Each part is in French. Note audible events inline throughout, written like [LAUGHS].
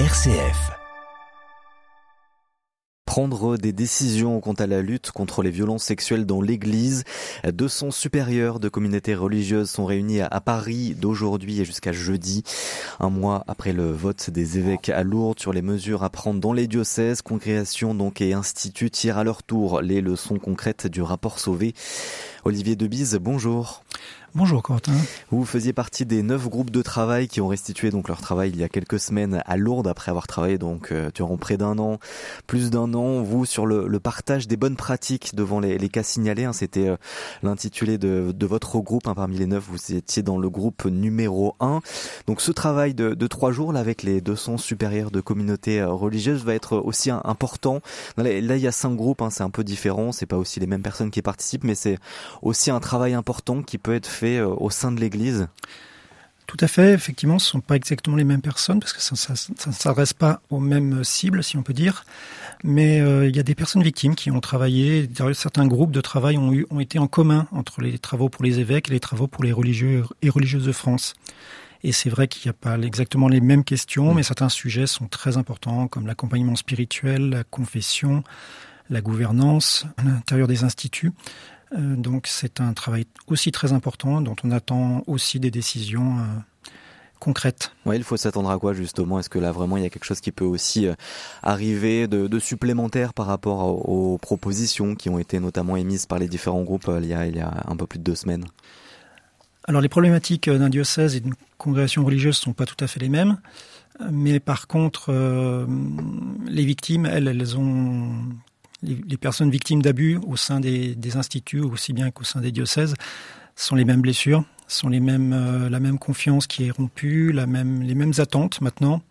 RCF prendre des décisions quant à la lutte contre les violences sexuelles dans l'Église. 200 supérieurs de communautés religieuses sont réunis à Paris d'aujourd'hui et jusqu'à jeudi, un mois après le vote des évêques à Lourdes sur les mesures à prendre dans les diocèses. Congrégations donc et instituts tirent à leur tour les leçons concrètes du rapport Sauvé. Olivier Debise, bonjour. Bonjour Quentin. Vous faisiez partie des neuf groupes de travail qui ont restitué donc leur travail il y a quelques semaines à Lourdes après avoir travaillé donc euh, durant près d'un an, plus d'un an. Vous sur le, le, partage des bonnes pratiques devant les, les cas signalés. Hein, C'était euh, l'intitulé de, de, votre groupe. Hein, parmi les neuf, vous étiez dans le groupe numéro un. Donc ce travail de, de trois jours là avec les 200 supérieurs de communautés euh, religieuses va être aussi important. Là il y a cinq groupes. Hein, c'est un peu différent. C'est pas aussi les mêmes personnes qui participent, mais c'est aussi un travail important qui peut être fait euh, au sein de l'Église tout à fait, effectivement, ce ne sont pas exactement les mêmes personnes parce que ça ne s'adresse pas aux mêmes cibles, si on peut dire. Mais euh, il y a des personnes victimes qui ont travaillé, certains groupes de travail ont, été en commun entre les travaux pour les évêques et les travaux pour les religieux et religieuses de France. Et c'est vrai qu'il n'y a pas exactement les mêmes questions, mais certains sujets sont très importants, comme l'accompagnement spirituel, la confession, la gouvernance à l'intérieur des instituts. Euh, donc c'est un travail aussi très important dont on attend aussi des décisions euh, concrètes. Oui, il faut s'attendre à quoi justement? Est-ce que là vraiment il y a quelque chose qui peut aussi euh, arriver de, supplémentaire par rapport aux, propositions qui ont été notamment émises par les différents groupes il y a, il y a un peu plus de deux semaines? Alors les problématiques d'un diocèse et d'une congrégation religieuse ne sont pas tout à fait les mêmes. Mais par contre, les victimes, elles, elles ont les, personnes victimes d'abus au sein des, instituts, aussi bien qu'au sein des diocèses, sont les mêmes blessures, sont les mêmes, euh, la même confiance qui est rompue, la même, les mêmes attentes maintenant,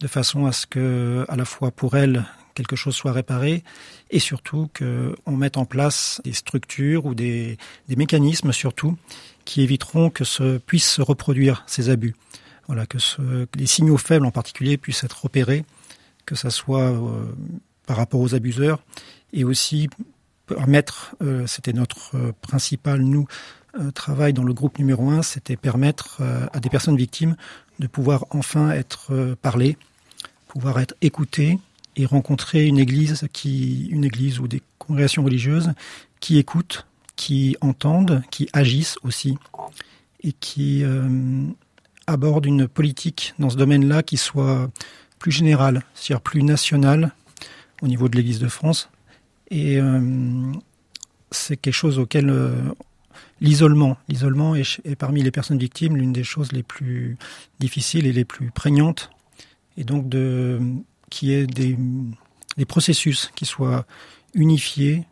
de façon à ce que, à la fois pour elles, quelque chose soit réparé et surtout qu'on mette en place des structures ou des, mécanismes surtout qui éviteront que ce puisse se reproduire ces abus. Voilà, que, les signaux faibles en particulier puissent être repérés, que ça soit euh, par rapport aux abuseurs et aussi permettre, euh, c'était notre euh, principal, nous, euh, travail dans le groupe numéro un, c'était permettre à des personnes victimes de pouvoir enfin être parlées, pouvoir être écoutées et rencontrer une église qui, une église ou des congrégations religieuses qui écoutent, qui entendent, qui agissent aussi et qui abordent une politique dans ce domaine-là qui soit plus générale, c'est-à-dire plus nationale, au niveau de l'Église de France. Et euh, c'est quelque chose auquel euh, l'isolement, l'isolement est, parmi les personnes victimes l'une des choses les plus difficiles et les plus prégnantes. Et donc de qui est des, des processus qui soient unifiés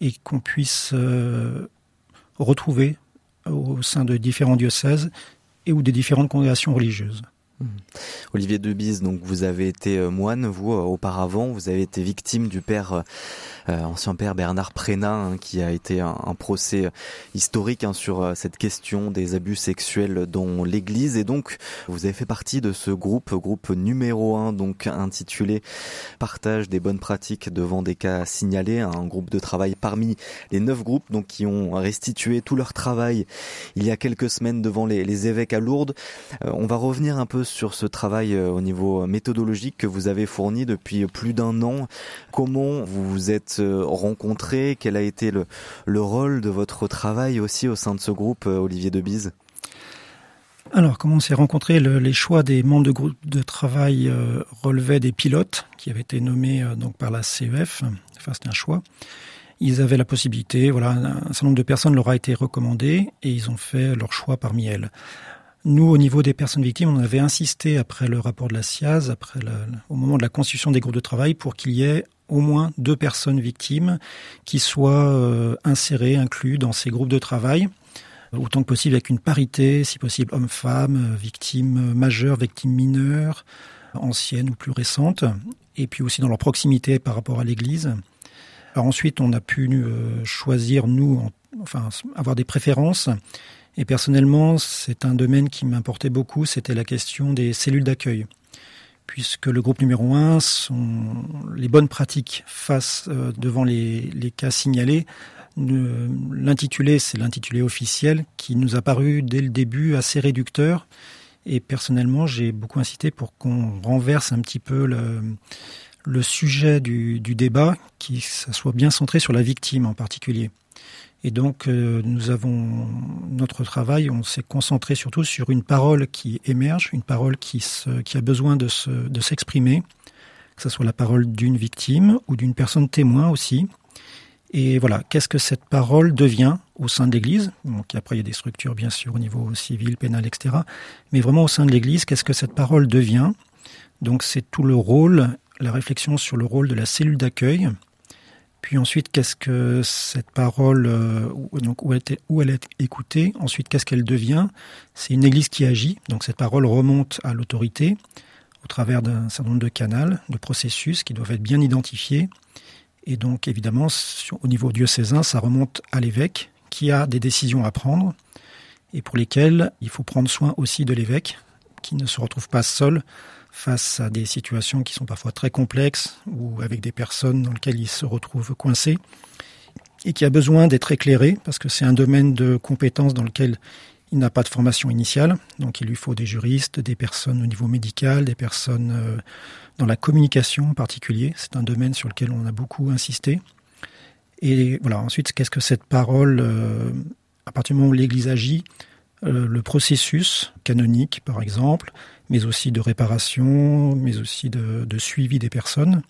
et qu'on puisse euh, retrouver au sein de différents diocèses et ou des différentes congrégations religieuses. Mmh. Olivier Debise, donc vous avez été euh, moine, vous euh, auparavant, vous avez été victime du père, euh, ancien père Bernard Prénat, hein, qui a été un, procès historique hein, sur cette question des abus sexuels dans l'Église, et donc vous avez fait partie de ce groupe, groupe numéro un, donc intitulé Partage des bonnes pratiques devant des cas signalés, un groupe de travail parmi les neuf groupes donc qui ont restitué tout leur travail il y a quelques semaines devant les, les évêques à Lourdes. on va revenir un peu sur ce travail euh, au niveau méthodologique que vous avez fourni depuis plus d'un an. Comment vous vous êtes euh, rencontrés? Quel a été le, le rôle de votre travail aussi au sein de ce groupe, euh, Olivier Debise alors, comment on s'est rencontrés? Les choix des membres de groupe de travail relevaient des pilotes qui avaient été nommés donc par la CEF. Enfin, c'était un choix. Ils avaient la possibilité, voilà, un certain nombre de personnes leur a été recommandé et ils ont fait leur choix parmi elles. Nous, au niveau des personnes victimes, on avait insisté après le rapport de la SIAZ, après au moment de la constitution des groupes de travail, pour qu'il y ait au moins deux personnes victimes qui soient euh, insérées, inclus dans ces groupes de travail, autant que possible avec une parité, si possible homme-femme, victimes majeures, victimes mineures, anciennes ou plus récentes, et puis aussi dans leur proximité par rapport à l'Église. Alors ensuite, on a pu euh, choisir, nous, enfin, avoir des préférences et personnellement, c'est un domaine qui m'importait beaucoup, c'était la question des cellules d'accueil. Puisque le groupe numéro un sont les bonnes pratiques face euh, devant les, cas signalés. L'intitulé, c'est l'intitulé officiel qui nous a paru dès le début assez réducteur Et personnellement, j'ai beaucoup insisté pour qu'on renverse un petit peu le, sujet du, débat, qui soit bien centré sur la victime en particulier. Et donc, euh, nous avons notre travail, on s'est concentré surtout sur une parole qui émerge, une parole qui, a besoin de s'exprimer, que ce soit la parole d'une victime ou d'une personne témoin aussi. Et voilà, qu'est-ce que cette parole devient au sein de l'Église? Donc après, il y a des structures bien sûr au niveau civil, pénal, etc. Mais vraiment au sein de l'Église, qu'est-ce que cette parole devient? Donc c'est tout le rôle, la réflexion sur le rôle de la cellule d'accueil, puis ensuite, qu'est-ce que cette parole, euh, donc où elle, était, où elle est écoutée? Ensuite, qu'est-ce qu'elle devient? C'est une église qui agit. Donc cette parole remonte à l'autorité au travers d'un certain nombre de canaux, de processus qui doivent être bien identifiés. Et donc évidemment, au niveau diocésain, ça remonte à l'évêque qui a des décisions à prendre et pour lesquelles il faut prendre soin aussi de l'évêque qui ne se retrouve pas seul face à des situations qui sont parfois très complexes ou avec des personnes dans lesquelles il se retrouve coincé et qui a besoin d'être éclairé parce que c'est un domaine de compétences dans lequel il n'a pas de formation initiale. Donc il lui faut des juristes, des personnes au niveau médical, des personnes euh, dans la communication en particulier. C'est un domaine sur lequel on a beaucoup insisté. Et voilà, ensuite, qu'est-ce que cette parole, euh, à partir du moment où l'Église agit, le processus canonique, par exemple, mais aussi de réparation, mais aussi de, suivi des personnes.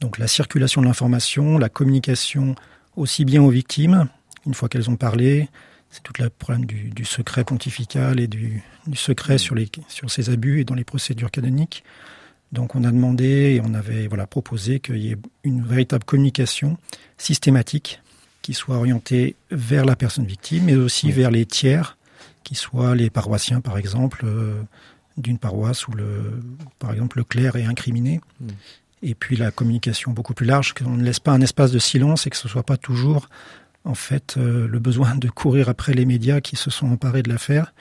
Donc la circulation de l'information, la communication aussi bien aux victimes, une fois qu'elles ont parlé, c'est tout le problème du, secret pontifical et du, secret sur, les, sur ces abus et dans les procédures canoniques. Donc on a demandé et on avait voilà, proposé qu'il y ait une véritable communication systématique qui soit orientée vers la personne victime, mais aussi vers les tiers, qui soient les paroissiens par exemple, euh, d'une paroisse où, le, par exemple, le clerc est incriminé. Hmm. Et puis la communication beaucoup plus large, qu'on ne laisse pas un espace de silence et que ce ne soit pas toujours, en fait, euh, le besoin de courir après les médias qui se sont emparés de l'affaire.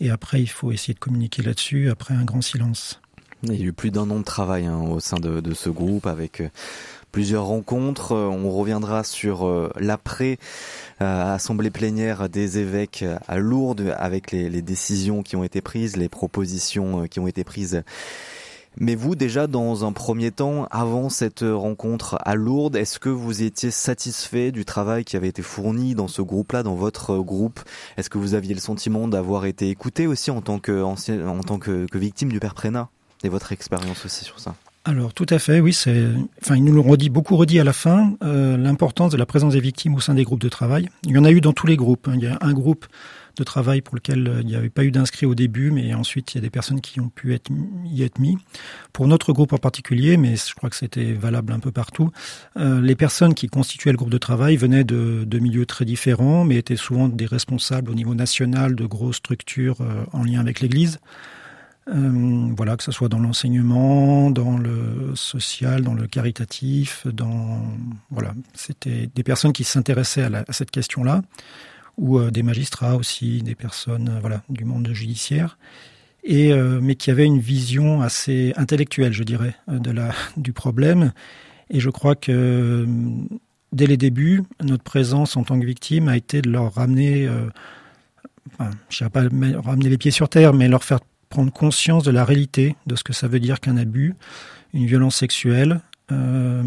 Et après, il faut essayer de communiquer là-dessus après un grand silence. Il y a eu plus d'un an de travail hein, au sein de, de, ce groupe avec euh, plusieurs rencontres. Euh, on reviendra sur euh, l'après euh, assemblée plénière des évêques à Lourdes avec les, les, décisions qui ont été prises, les propositions qui ont été prises. Mais vous, déjà, dans un premier temps, avant cette rencontre à Lourdes, est-ce que vous étiez satisfait du travail qui avait été fourni dans ce groupe-là, dans votre groupe? Est-ce que vous aviez le sentiment d'avoir été écouté aussi en tant que, en tant que, que victime du père Prénat Et votre expérience aussi sur ça alors tout à fait, oui. C'est, enfin, ils nous l'ont redit beaucoup redit à la fin euh, l'importance de la présence des victimes au sein des groupes de travail. Il y en a eu dans tous les groupes. Hein. Il y a un groupe de travail pour lequel euh, il n'y avait pas eu d'inscrits au début, mais ensuite il y a des personnes qui ont pu être, y être mis. Pour notre groupe en particulier, mais je crois que c'était valable un peu partout, euh, les personnes qui constituaient le groupe de travail venaient de, de, milieux très différents, mais étaient souvent des responsables au niveau national de grosses structures euh, en lien avec l'Église. Euh, voilà, que ce soit dans l'enseignement, dans le social, dans le caritatif, dans voilà, c'était des personnes qui s'intéressaient à, cette question-là, ou euh, des magistrats aussi, des personnes euh, voilà du monde judiciaire, et mais qui avaient une vision assez intellectuelle, je dirais, de la [LAUGHS] du problème. Et je crois que dès les débuts, notre présence en tant que victime a été de leur ramener, je ne pas ramener les pieds sur terre, mais leur faire prendre conscience de la réalité de ce que ça veut dire qu'un abus, une violence sexuelle euh,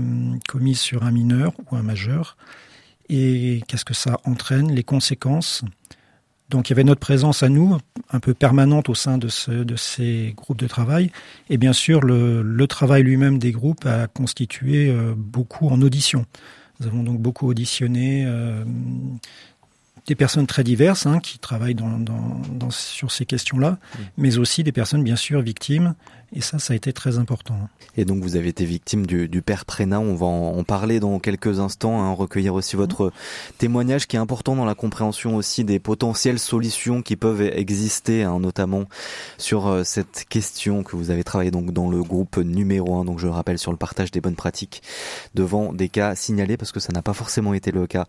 commise sur un mineur ou un majeur, et qu'est-ce que ça entraîne, les conséquences. Donc il y avait notre présence à nous, un peu permanente au sein de, ce, de ces groupes de travail, et bien sûr le, le travail lui-même des groupes a constitué euh, beaucoup en audition. Nous avons donc beaucoup auditionné euh, des personnes très diverses hein, qui travaillent dans, dans, dans, sur ces questions-là, mais aussi des personnes bien sûr victimes et ça, ça a été très important. Et donc, vous avez été victime du, du père Prénat. On va en, parler dans quelques instants, hein, recueillir aussi votre témoignage qui est important dans la compréhension aussi des potentielles solutions qui peuvent exister, hein, notamment sur euh, cette question que vous avez travaillé donc dans le groupe numéro 1, donc je le rappelle, sur le partage des bonnes pratiques devant des cas signalés, parce que ça n'a pas forcément été le cas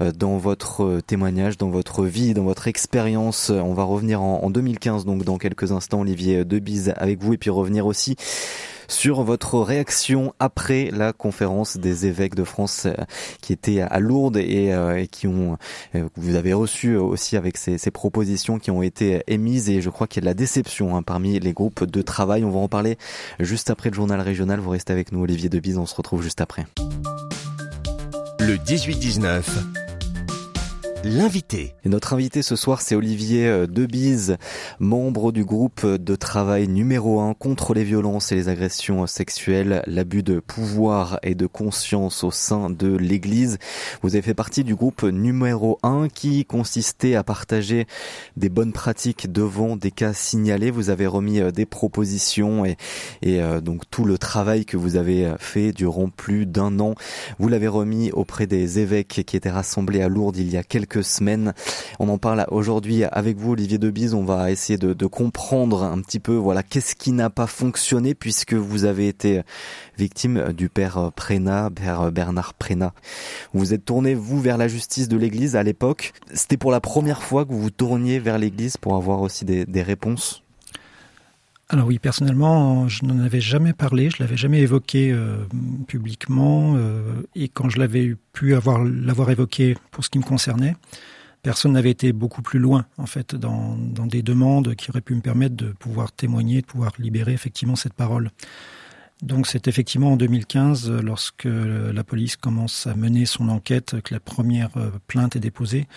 euh, dans votre euh, témoignage, dans votre vie, dans votre expérience. On va revenir en, en 2015, donc dans quelques instants, Olivier Debise avec vous, et puis revenir aussi sur votre réaction après la conférence des évêques de France qui était à Lourdes et, qui ont, vous avez reçu aussi avec ces, ces, propositions qui ont été émises et je crois qu'il y a de la déception hein, parmi les groupes de travail. On va en parler juste après le journal régional. Vous restez avec nous, Olivier Debise. On se retrouve juste après. Le 18-19 l'invité. Notre invité ce soir, c'est Olivier euh, Debise, membre du groupe de travail numéro 1 contre les violences et les agressions sexuelles, l'abus de pouvoir et de conscience au sein de l'Église. Vous avez fait partie du groupe numéro 1 qui consistait à partager des bonnes pratiques devant des cas signalés. Vous avez remis euh, des propositions et, et euh, donc tout le travail que vous avez fait durant plus d'un an, vous l'avez remis auprès des évêques qui étaient rassemblés à Lourdes il y a quelques semaines. On en parle aujourd'hui avec vous, Olivier Debise. On va essayer de, comprendre un petit peu, voilà, qu'est-ce qui n'a pas fonctionné puisque vous avez été victime du père Prénat, père Bernard Prénat. Vous êtes tourné, vous, vers la justice de l'Église à l'époque. C'était pour la première fois que vous vous tourniez vers l'Église pour avoir aussi des, réponses alors oui, personnellement, je n'en avais jamais parlé, je l'avais jamais évoqué euh, publiquement, euh, et quand je l'avais pu avoir l'avoir évoqué pour ce qui me concernait, personne n'avait été beaucoup plus loin en fait dans, dans, des demandes qui auraient pu me permettre de pouvoir témoigner, de pouvoir libérer effectivement cette parole. Donc c'est effectivement en 2015, lorsque la police commence à mener son enquête, que la première euh, plainte est déposée,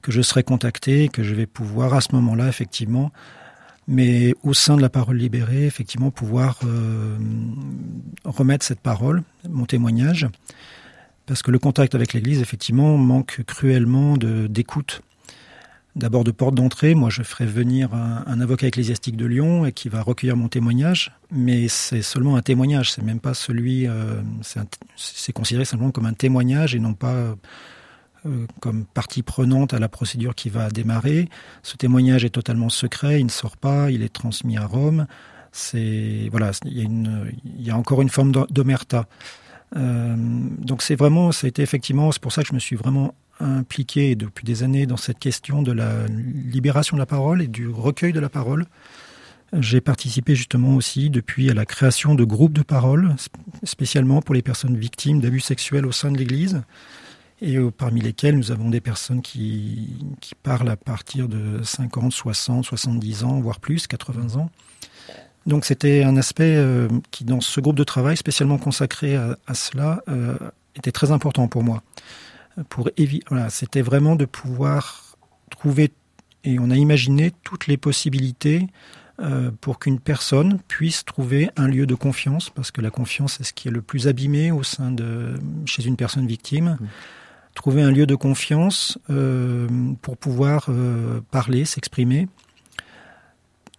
que je serai contacté, que je vais pouvoir à ce moment-là effectivement mais au sein de la parole libérée, effectivement, pouvoir euh, remettre cette parole, mon témoignage, parce que le contact avec l'Église, effectivement, manque cruellement d'écoute. D'abord de porte d'entrée, moi je ferai venir un, avocat ecclésiastique de Lyon et qui va recueillir mon témoignage, mais c'est seulement un témoignage, c'est même pas celui, euh, c'est considéré simplement comme un témoignage et non pas comme partie prenante à la procédure qui va démarrer. Ce témoignage est totalement secret, il ne sort pas, il est transmis à Rome. C'est voilà, il y, a une, il y a encore une forme d'omerta. Euh, donc c'est vraiment, ça a été effectivement, c'est pour ça que je me suis vraiment impliqué depuis des années dans cette question de la libération de la parole et du recueil de la parole. J'ai participé justement aussi depuis à la création de groupes de parole, spécialement pour les personnes victimes d'abus sexuels au sein de l'Église et euh, parmi lesquels nous avons des personnes qui, qui parlent à partir de 50, 60, 70 ans, voire plus, 80 ans. Donc c'était un aspect euh, qui, dans ce groupe de travail spécialement consacré à, cela, euh, était très important pour moi. Pour voilà, c'était vraiment de pouvoir trouver, et on a imaginé toutes les possibilités pour qu'une personne puisse trouver un lieu de confiance, parce que la confiance est ce qui est le plus abîmé au sein de chez une personne victime. Mmh trouver un lieu de confiance euh, pour pouvoir euh, parler, s'exprimer.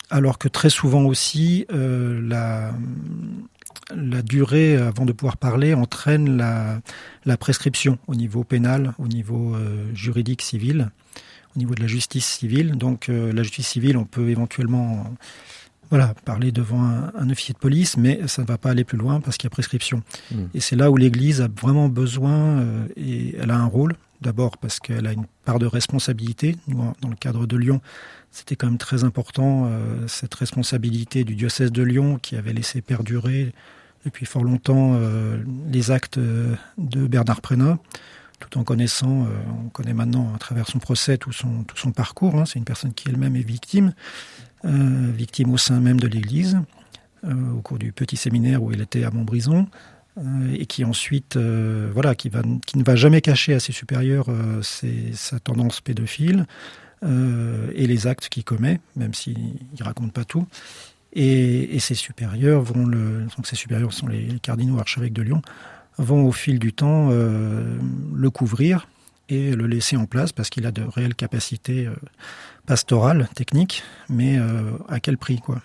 Alors que très souvent aussi, euh, la, la durée avant de pouvoir parler entraîne la, la prescription au niveau pénal, au niveau juridique civil, au niveau de la justice civile. Donc la justice civile, on peut éventuellement voilà, parler devant un, officier de police, mais ça ne va pas aller plus loin parce qu'il y a prescription. Hmm. Et c'est là où l'Église a vraiment besoin, euh, et elle a un rôle, d'abord parce qu'elle a une part de responsabilité. dans le cadre de Lyon, c'était quand même très important, euh, cette responsabilité du diocèse de Lyon qui avait laissé perdurer depuis fort longtemps euh, les actes de Bernard Prénat tout en connaissant, on connaît maintenant à travers son procès tout son, tout son parcours, hein. c'est une personne qui elle-même est victime, victime au sein même de l'Église, euh, au cours du petit séminaire où il était à Montbrison, euh, et qui ensuite, voilà, qui, ne va jamais cacher à ses supérieurs sa tendance pédophile et les actes qu'il commet, même s'il ne raconte pas tout. Et, ses supérieurs vont le, donc ses supérieurs sont les, cardinaux archevêques de Lyon, vont au fil du temps le couvrir et le laisser en place parce qu'il a de réelles capacités pastorale, technique, mais euh, à quel prix quoi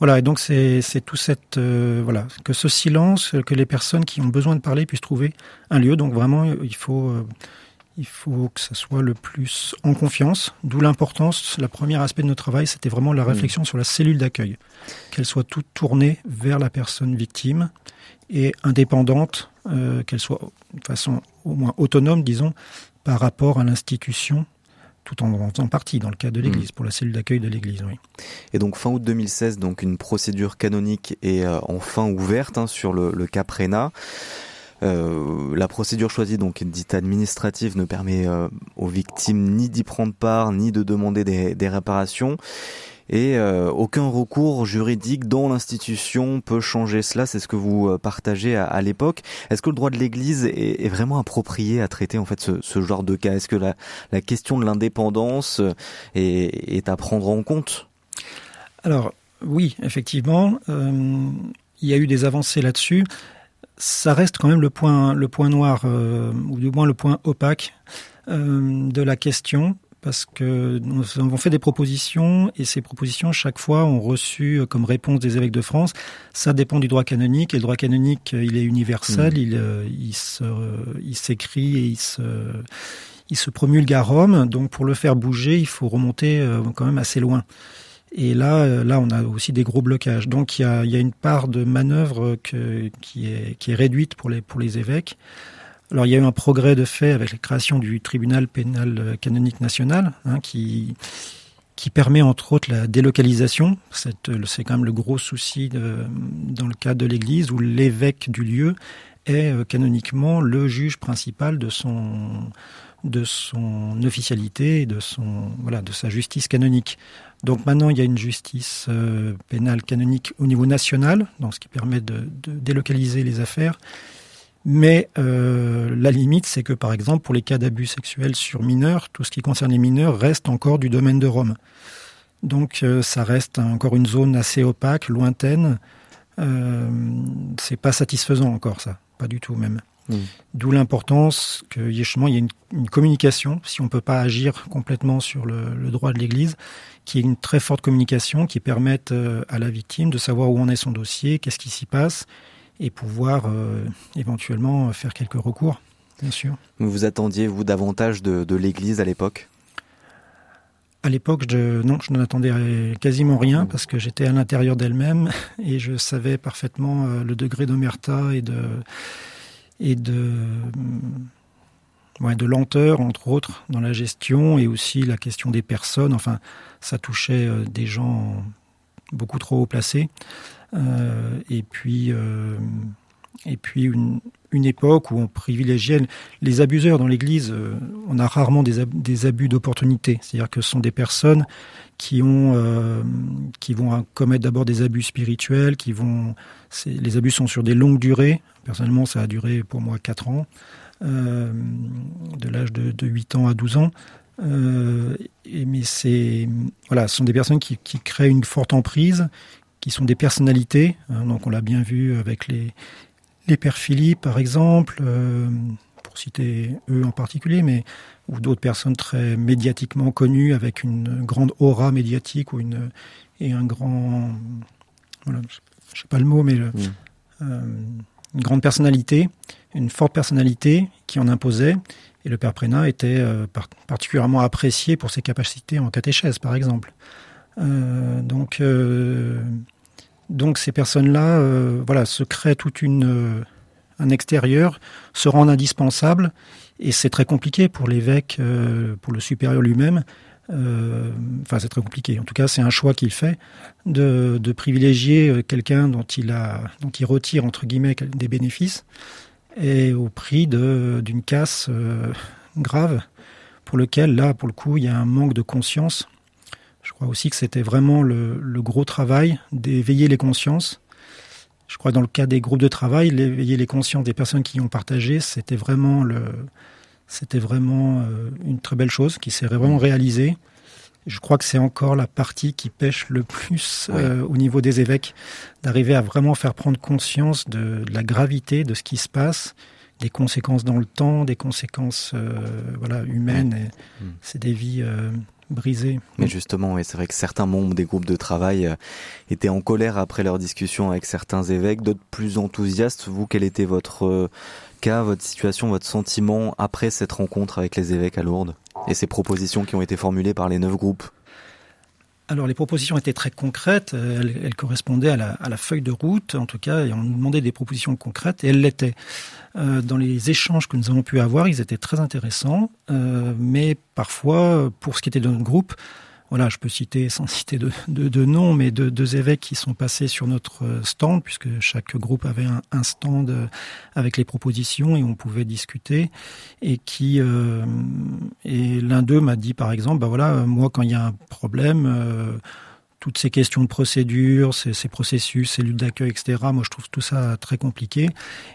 voilà, et donc c'est tout cette euh, voilà que ce silence, que les personnes qui ont besoin de parler puissent trouver un lieu. Donc vraiment, il faut euh, il faut que ça soit le plus en confiance. D'où l'importance. Le premier aspect de notre travail, c'était vraiment la mmh. réflexion sur la cellule d'accueil, qu'elle soit toute tournée vers la personne victime et indépendante, qu'elle soit de façon au moins autonome, disons, par rapport à l'institution tout en faisant partie dans le cas de mmh. l'Église, pour la cellule d'accueil de l'Église. Oui. Et donc fin août 2016, donc une procédure canonique est enfin ouverte hein, sur le, le cas Prena. Euh, la procédure choisie, donc dite administrative, ne permet euh, aux victimes ni d'y prendre part, ni de demander des, réparations. Et euh, aucun recours juridique dans l'institution peut changer cela. C'est ce que vous partagez à, l'époque. Est-ce que le droit de l'Église est, vraiment approprié à traiter en fait ce, genre de cas? Est-ce que la, question de l'indépendance est, est, à prendre en compte? Alors oui, effectivement, il y a eu des avancées là-dessus ça reste quand même le point, le point noir, euh, ou du moins le point opaque euh, de la question, parce que nous avons fait des propositions, et ces propositions, chaque fois, ont reçu euh, comme réponse des évêques de France. Ça dépend du droit canonique, et le droit canonique, il est universel, mmh. il, il, se, il s'écrit et il se, il se promulgue à Rome, donc pour le faire bouger, il faut remonter quand même assez loin. Et là, euh, là, on a aussi des gros blocages. Donc, il y a, il y a une part de manœuvre que, qui, est, qui est réduite pour les, pour les évêques. Alors, il y a eu un progrès de fait avec la création du tribunal pénal canonique national, hein, qui, qui permet entre autres la délocalisation. C'est quand même le gros souci dans le cas de l'Église, où l'évêque du lieu est euh, canoniquement le juge principal de son de son officialité et de son voilà de sa justice canonique. Donc maintenant, il y a une justice euh, pénale canonique au niveau national, donc ce qui permet de, délocaliser les affaires. Mais euh, la limite, c'est que par exemple, pour les cas d'abus sexuels sur mineurs, tout ce qui concerne les mineurs reste encore du domaine de Rome. Donc euh, ça reste encore une zone assez opaque, lointaine. c'est pas satisfaisant encore ça, pas du tout même. Mmh. D'où l'importance qu'il y ait une, une, communication, si on ne peut pas agir complètement sur le, le droit de l'Église, qui est une très forte communication qui permette euh, à la victime de savoir où en est son dossier, qu'est-ce qui s'y passe, et pouvoir euh, éventuellement faire quelques recours, bien sûr. Vous attendiez, vous, davantage de, de l'Église à l'époque? À l'époque, je, non, je n'en attendais quasiment rien parce que j'étais à l'intérieur d'elle-même [LAUGHS] et je savais parfaitement euh, le degré d'omerta et de, et de, ouais, de lenteur, entre autres, dans la gestion et aussi la question des personnes. Enfin, ça touchait euh, des gens beaucoup trop haut placés. Euh, et puis, euh, et puis une, époque où on privilégiait les abuseurs dans l'Église. on a rarement des, abus d'opportunité, c'est-à-dire que ce sont des personnes qui ont, qui vont commettre d'abord des abus spirituels, les abus sont sur des longues durées. Personnellement, ça a duré pour moi 4 ans, de l'âge de, de 8 ans à 12 ans. Euh, mais voilà, ce sont des personnes qui, créent une forte emprise, qui sont des personnalités. Hein, donc on l'a bien vu avec les les pères Philippe par exemple, euh, pour citer eux en particulier, mais ou d'autres personnes très médiatiquement connues avec une grande aura médiatique ou une et un grand voilà, je sais pas le mot, mais mmh. euh, une grande personnalité, une forte personnalité qui en imposait et le père Prénat était euh, particulièrement apprécié pour ses capacités en catéchèse, par exemple. Euh, donc, euh, donc ces personnes-là, voilà, se créent toute une un extérieur, se rendent indispensables, et c'est très compliqué pour l'évêque, pour le supérieur lui-même. Enfin, c'est très compliqué. En tout cas, c'est un choix qu'il fait de, de privilégier quelqu'un dont il a, dont il retire entre guillemets des bénéfices et au prix d'une casse euh, grave pour lequel, là, pour le coup, il y a un manque de conscience. Crois aussi que c'était vraiment le, gros travail d'éveiller les consciences. Je crois que dans le cas des groupes de travail, l'éveiller les consciences des personnes qui y ont partagé, c'était vraiment, le, c'était vraiment euh, une très belle chose qui s'est vraiment réalisée. Je crois que c'est encore la partie qui pêche le plus euh, au niveau des évêques, d'arriver à vraiment faire prendre conscience de, la gravité de ce qui se passe, des conséquences dans le temps, des conséquences euh, voilà humaines. Mm. C'est des vies euh, brisées. Mais justement, c'est vrai que certains membres des groupes de travail étaient en colère après leur discussion avec certains évêques, d'autres plus enthousiastes. Vous, quel était votre cas, votre situation, votre sentiment après cette rencontre avec les évêques à Lourdes et ces propositions qui ont été formulées par les neuf groupes? Alors les propositions étaient très concrètes, elles, correspondaient à la, feuille de route en tout cas, et on nous demandait des propositions concrètes, et elles l'étaient. Euh, dans les échanges que nous avons pu avoir, ils étaient très intéressants, euh, mais parfois, pour ce qui était de notre groupe, voilà, je peux citer, sans citer de, de, noms, mais de, deux évêques qui sont passés sur notre stand, puisque chaque groupe avait un, stand euh, avec les propositions et on pouvait discuter. Et qui, euh, et l'un d'eux m'a dit, par exemple, bah voilà, moi, quand il y a un problème, euh, toutes ces questions de procédure, ces, ces processus, cellules d'accueil, etc. Moi, je trouve tout ça très compliqué.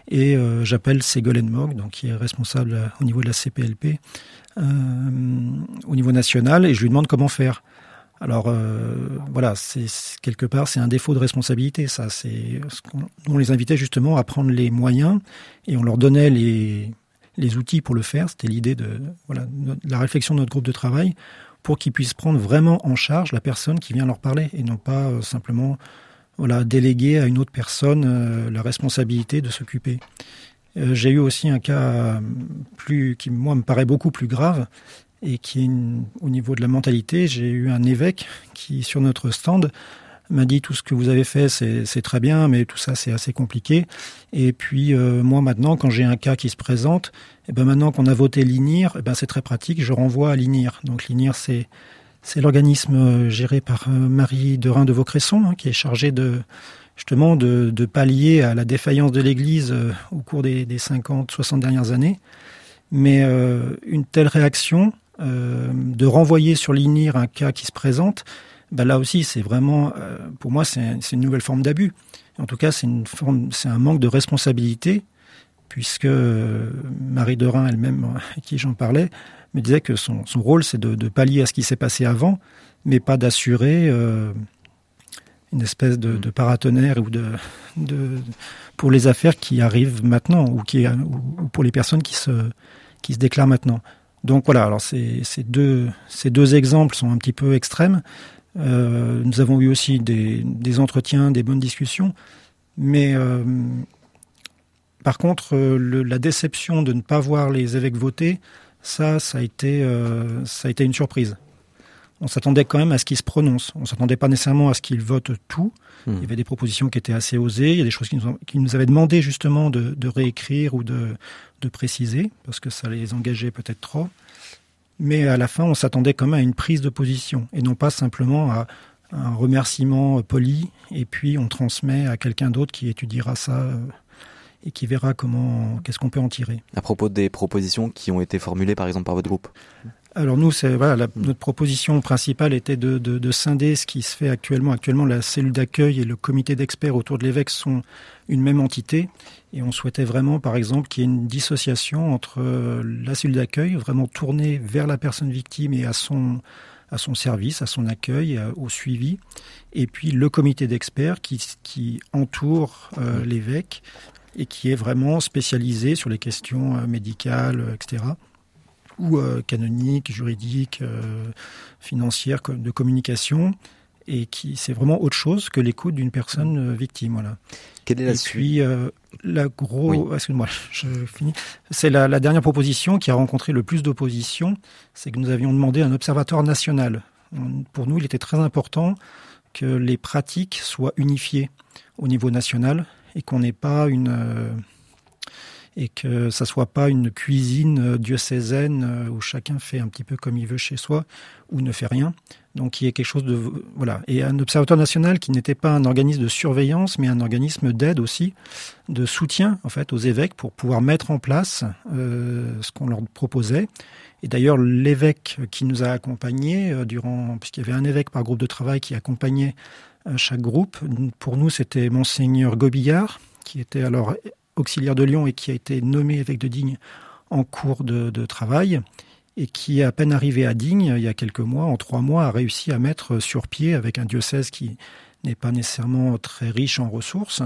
Et j'appelle Ségolène Mogg, donc qui est responsable au niveau de la CPLP, euh, au niveau national, et je lui demande comment faire. Alors euh, voilà, c'est quelque part c'est un défaut de responsabilité. Ça, c'est on, les invitait justement à prendre les moyens et on leur donnait les les outils pour le faire. C'était l'idée de voilà la réflexion de notre groupe de travail pour qu'ils puissent prendre vraiment en charge la personne qui vient leur parler et non pas euh, simplement voilà déléguer à une autre personne euh, la responsabilité de s'occuper. J'ai eu aussi un cas plus qui moi me paraît beaucoup plus grave et qui est au niveau de la mentalité. J'ai eu un évêque qui, sur notre stand, m'a dit tout ce que vous avez fait, c'est très bien, mais tout ça, c'est assez compliqué. Et puis, euh, moi, maintenant, quand j'ai un cas qui se présente, et eh ben maintenant qu'on a voté l'INIR, eh ben c'est très pratique, je renvoie à l'INIR. Donc, l'INIR, c'est l'organisme euh, géré par euh, Marie Derain de Vaucresson, hein, qui est chargé de justement de, pallier à la défaillance de l'Église au cours des, des 50, 60 dernières années. Mais une telle réaction, de renvoyer sur l'INIR un cas qui se présente, ben là aussi, c'est vraiment, euh, pour moi, c'est une nouvelle forme d'abus. En tout cas, c'est un manque de responsabilité, puisque euh, Marie Derain elle-même, [LAUGHS] à qui j'en parlais, me disait que son, rôle, c'est de, pallier à ce qui s'est passé avant, mais pas d'assurer euh, une espèce de, paratonnerre ou de, pour les affaires qui arrivent maintenant ou, pour les personnes qui se déclarent maintenant. Donc voilà, alors ces, deux, exemples sont un petit peu extrêmes. Euh, nous avons eu aussi des, entretiens, des bonnes discussions, mais euh, par contre, la déception de ne pas voir les évêques voter, ça, ça a été, euh, ça a été une surprise. On s'attendait quand même à ce qu'ils se prononcent. On s'attendait pas nécessairement à ce qu'ils votent tout. Hmm. Il y avait des propositions qui étaient assez osées. Il y a des choses qui nous, qui nous avaient demandé justement de, de réécrire ou de, de préciser, parce que ça les engageait peut-être trop. Mais à la fin, on s'attendait quand même à une prise de position, et non pas simplement à un remerciement poli, et puis on transmet à quelqu'un d'autre qui étudiera ça euh, et qui verra comment, qu'est-ce qu'on peut en tirer. À propos des propositions qui ont été formulées par exemple par votre groupe alors nous, c'est voilà, notre proposition principale était de, de, de, scinder ce qui se fait actuellement. Actuellement, la cellule d'accueil et le comité d'experts autour de l'évêque sont une même entité, et on souhaitait vraiment, par exemple, qu'il y ait une dissociation entre euh, la cellule d'accueil, vraiment tournée vers la personne victime et à son à son service, à son accueil, euh, au suivi, et puis le comité d'experts qui, qui entoure euh, l'évêque et qui est vraiment spécialisé sur les questions médicales, etc ou euh, canonique, juridique, euh, financière, de communication, et qui c'est vraiment autre chose que l'écoute d'une personne euh, victime. Voilà. Quelle est la et puis la gros, excuse-moi, [LAUGHS] je finis. C'est la, la, dernière proposition qui a rencontré le plus d'opposition, c'est que nous avions demandé un observatoire national. Pour nous, il était très important que les pratiques soient unifiées au niveau national et qu'on n'ait pas une et que ça soit pas une cuisine diocésaine euh, où chacun fait un petit peu comme il veut chez soi ou ne fait rien. Donc il y a quelque chose de voilà et un observatoire national qui n'était pas un organisme de surveillance mais un organisme d'aide aussi, de soutien en fait aux évêques pour pouvoir mettre en place euh, ce qu'on leur proposait. Et d'ailleurs l'évêque qui nous a accompagnés euh, durant puisqu'il y avait un évêque par groupe de travail qui accompagnait euh, chaque groupe. Pour nous c'était monseigneur Gobillard qui était alors auxiliaire de Lyon et qui a été nommé évêque de Digne en cours de, de travail et qui, à peine arrivé à Digne, il y a quelques mois, en trois mois, a réussi à mettre sur pied, avec un diocèse qui n'est pas nécessairement très riche en ressources,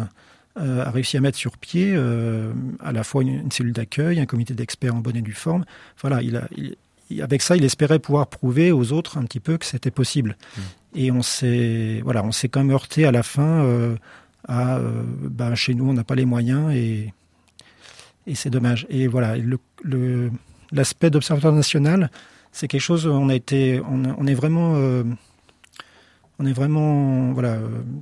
euh, a réussi à mettre sur pied euh, à la fois une, une cellule d'accueil, un comité d'experts en bonne et due forme. Voilà, il a, il, avec ça, il espérait pouvoir prouver aux autres un petit peu que c'était possible. Mmh. Et on s'est, voilà, on s'est quand même heurté à la fin euh, à euh, ben, chez nous on n'a pas les moyens et, et c'est dommage. Et voilà, l'aspect d'observatoire national, c'est quelque chose on a été, on, est vraiment, euh, on est vraiment voilà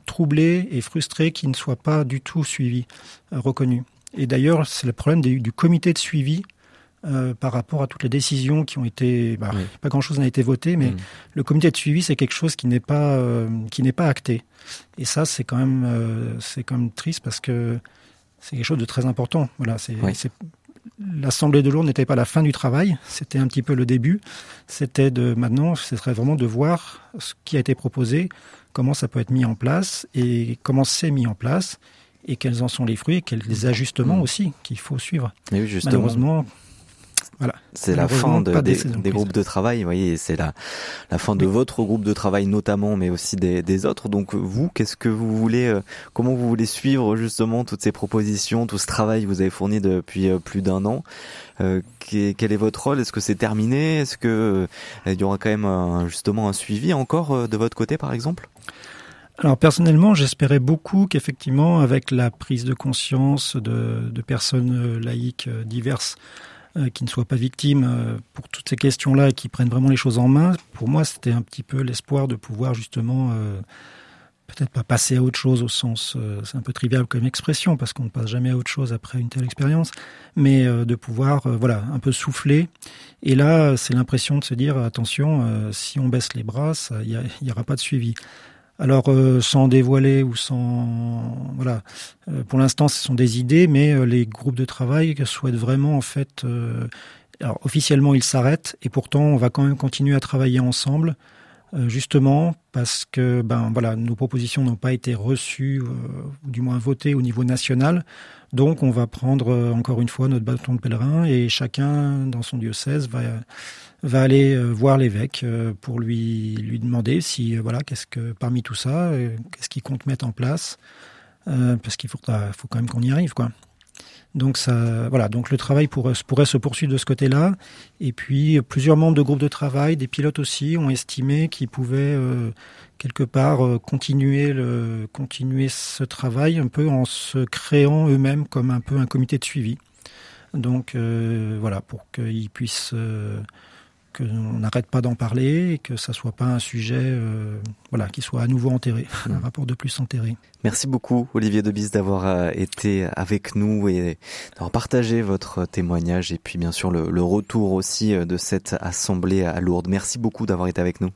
troublé et frustré qu'il ne soit pas du tout suivi, reconnu. Et d'ailleurs, c'est le problème du comité de suivi euh, par rapport à toutes les décisions qui ont été, bah, pas grand chose n'a été voté, mais mm. le comité de suivi c'est quelque chose qui n'est pas euh, qui n'est pas acté. Et ça c'est quand même euh, c'est quand même triste parce que c'est quelque chose de très important. Voilà, c'est l'Assemblée de Lourdes n'était pas la fin du travail, c'était un petit peu le début. C'était de maintenant, ce serait vraiment de voir ce qui a été proposé, comment ça peut être mis en place et comment c'est mis en place et quels en sont les fruits et quels les ajustements mm. aussi qu'il faut suivre. oui, Malheureusement, c'est la fin des, groupes de travail, vous voyez, c'est la, la fin de votre groupe de travail notamment, mais aussi des, autres. Donc vous, qu'est-ce que vous voulez, euh, comment vous voulez suivre justement toutes ces propositions, tout ce travail que vous avez fourni depuis euh, plus d'un an euh, Quel est votre rôle? Est-ce que c'est terminé? Est-ce que il y aura quand même justement un suivi encore de votre côté, par exemple? Alors personnellement, j'espérais beaucoup qu'effectivement, avec la prise de conscience de, de personnes laïques diverses euh, qui ne soient pas victimes euh, pour toutes ces questions-là et qui prennent vraiment les choses en main, pour moi, c'était un petit peu l'espoir de pouvoir justement euh, peut-être pas passer à autre chose au sens, c'est un peu trivial comme expression parce qu'on ne passe jamais à autre chose après une telle expérience, mais de pouvoir, voilà, un peu souffler. Et là, c'est l'impression de se dire attention, si on baisse les bras, il n'y aura pas de suivi. Alors euh, sans dévoiler ou sans voilà, euh, pour l'instant ce sont des idées, mais euh, les groupes de travail souhaitent vraiment en fait. alors officiellement ils s'arrêtent et pourtant on va quand même continuer à travailler ensemble, justement parce que ben nos propositions n'ont pas été reçues ou du moins votées au niveau national. Donc on va prendre encore une fois notre bâton de pèlerin et chacun dans son diocèse va aller euh, voir l'évêque euh, pour lui lui demander si euh, voilà qu'est-ce que parmi tout ça qu'est-ce qu'il compte mettre en place parce qu'il faut faut quand même qu'on y arrive quoi. Donc ça voilà donc le travail pourrait, se poursuivre de ce côté-là et puis plusieurs membres de groupes de travail, des pilotes aussi ont estimé qu'ils pouvaient quelque part continuer le continuer ce travail un peu en se créant eux-mêmes comme un peu un comité de suivi. Donc voilà pour qu'ils puissent qu'on n'arrête pas d'en parler et que ça soit pas un sujet euh, voilà qui soit à nouveau enterré, un mmh. rapport de plus enterré. Merci beaucoup Olivier Debis d'avoir euh, été avec nous et d'avoir partagé votre témoignage et puis bien sûr le, le retour aussi euh, de cette assemblée à Lourdes. Merci beaucoup d'avoir été avec nous.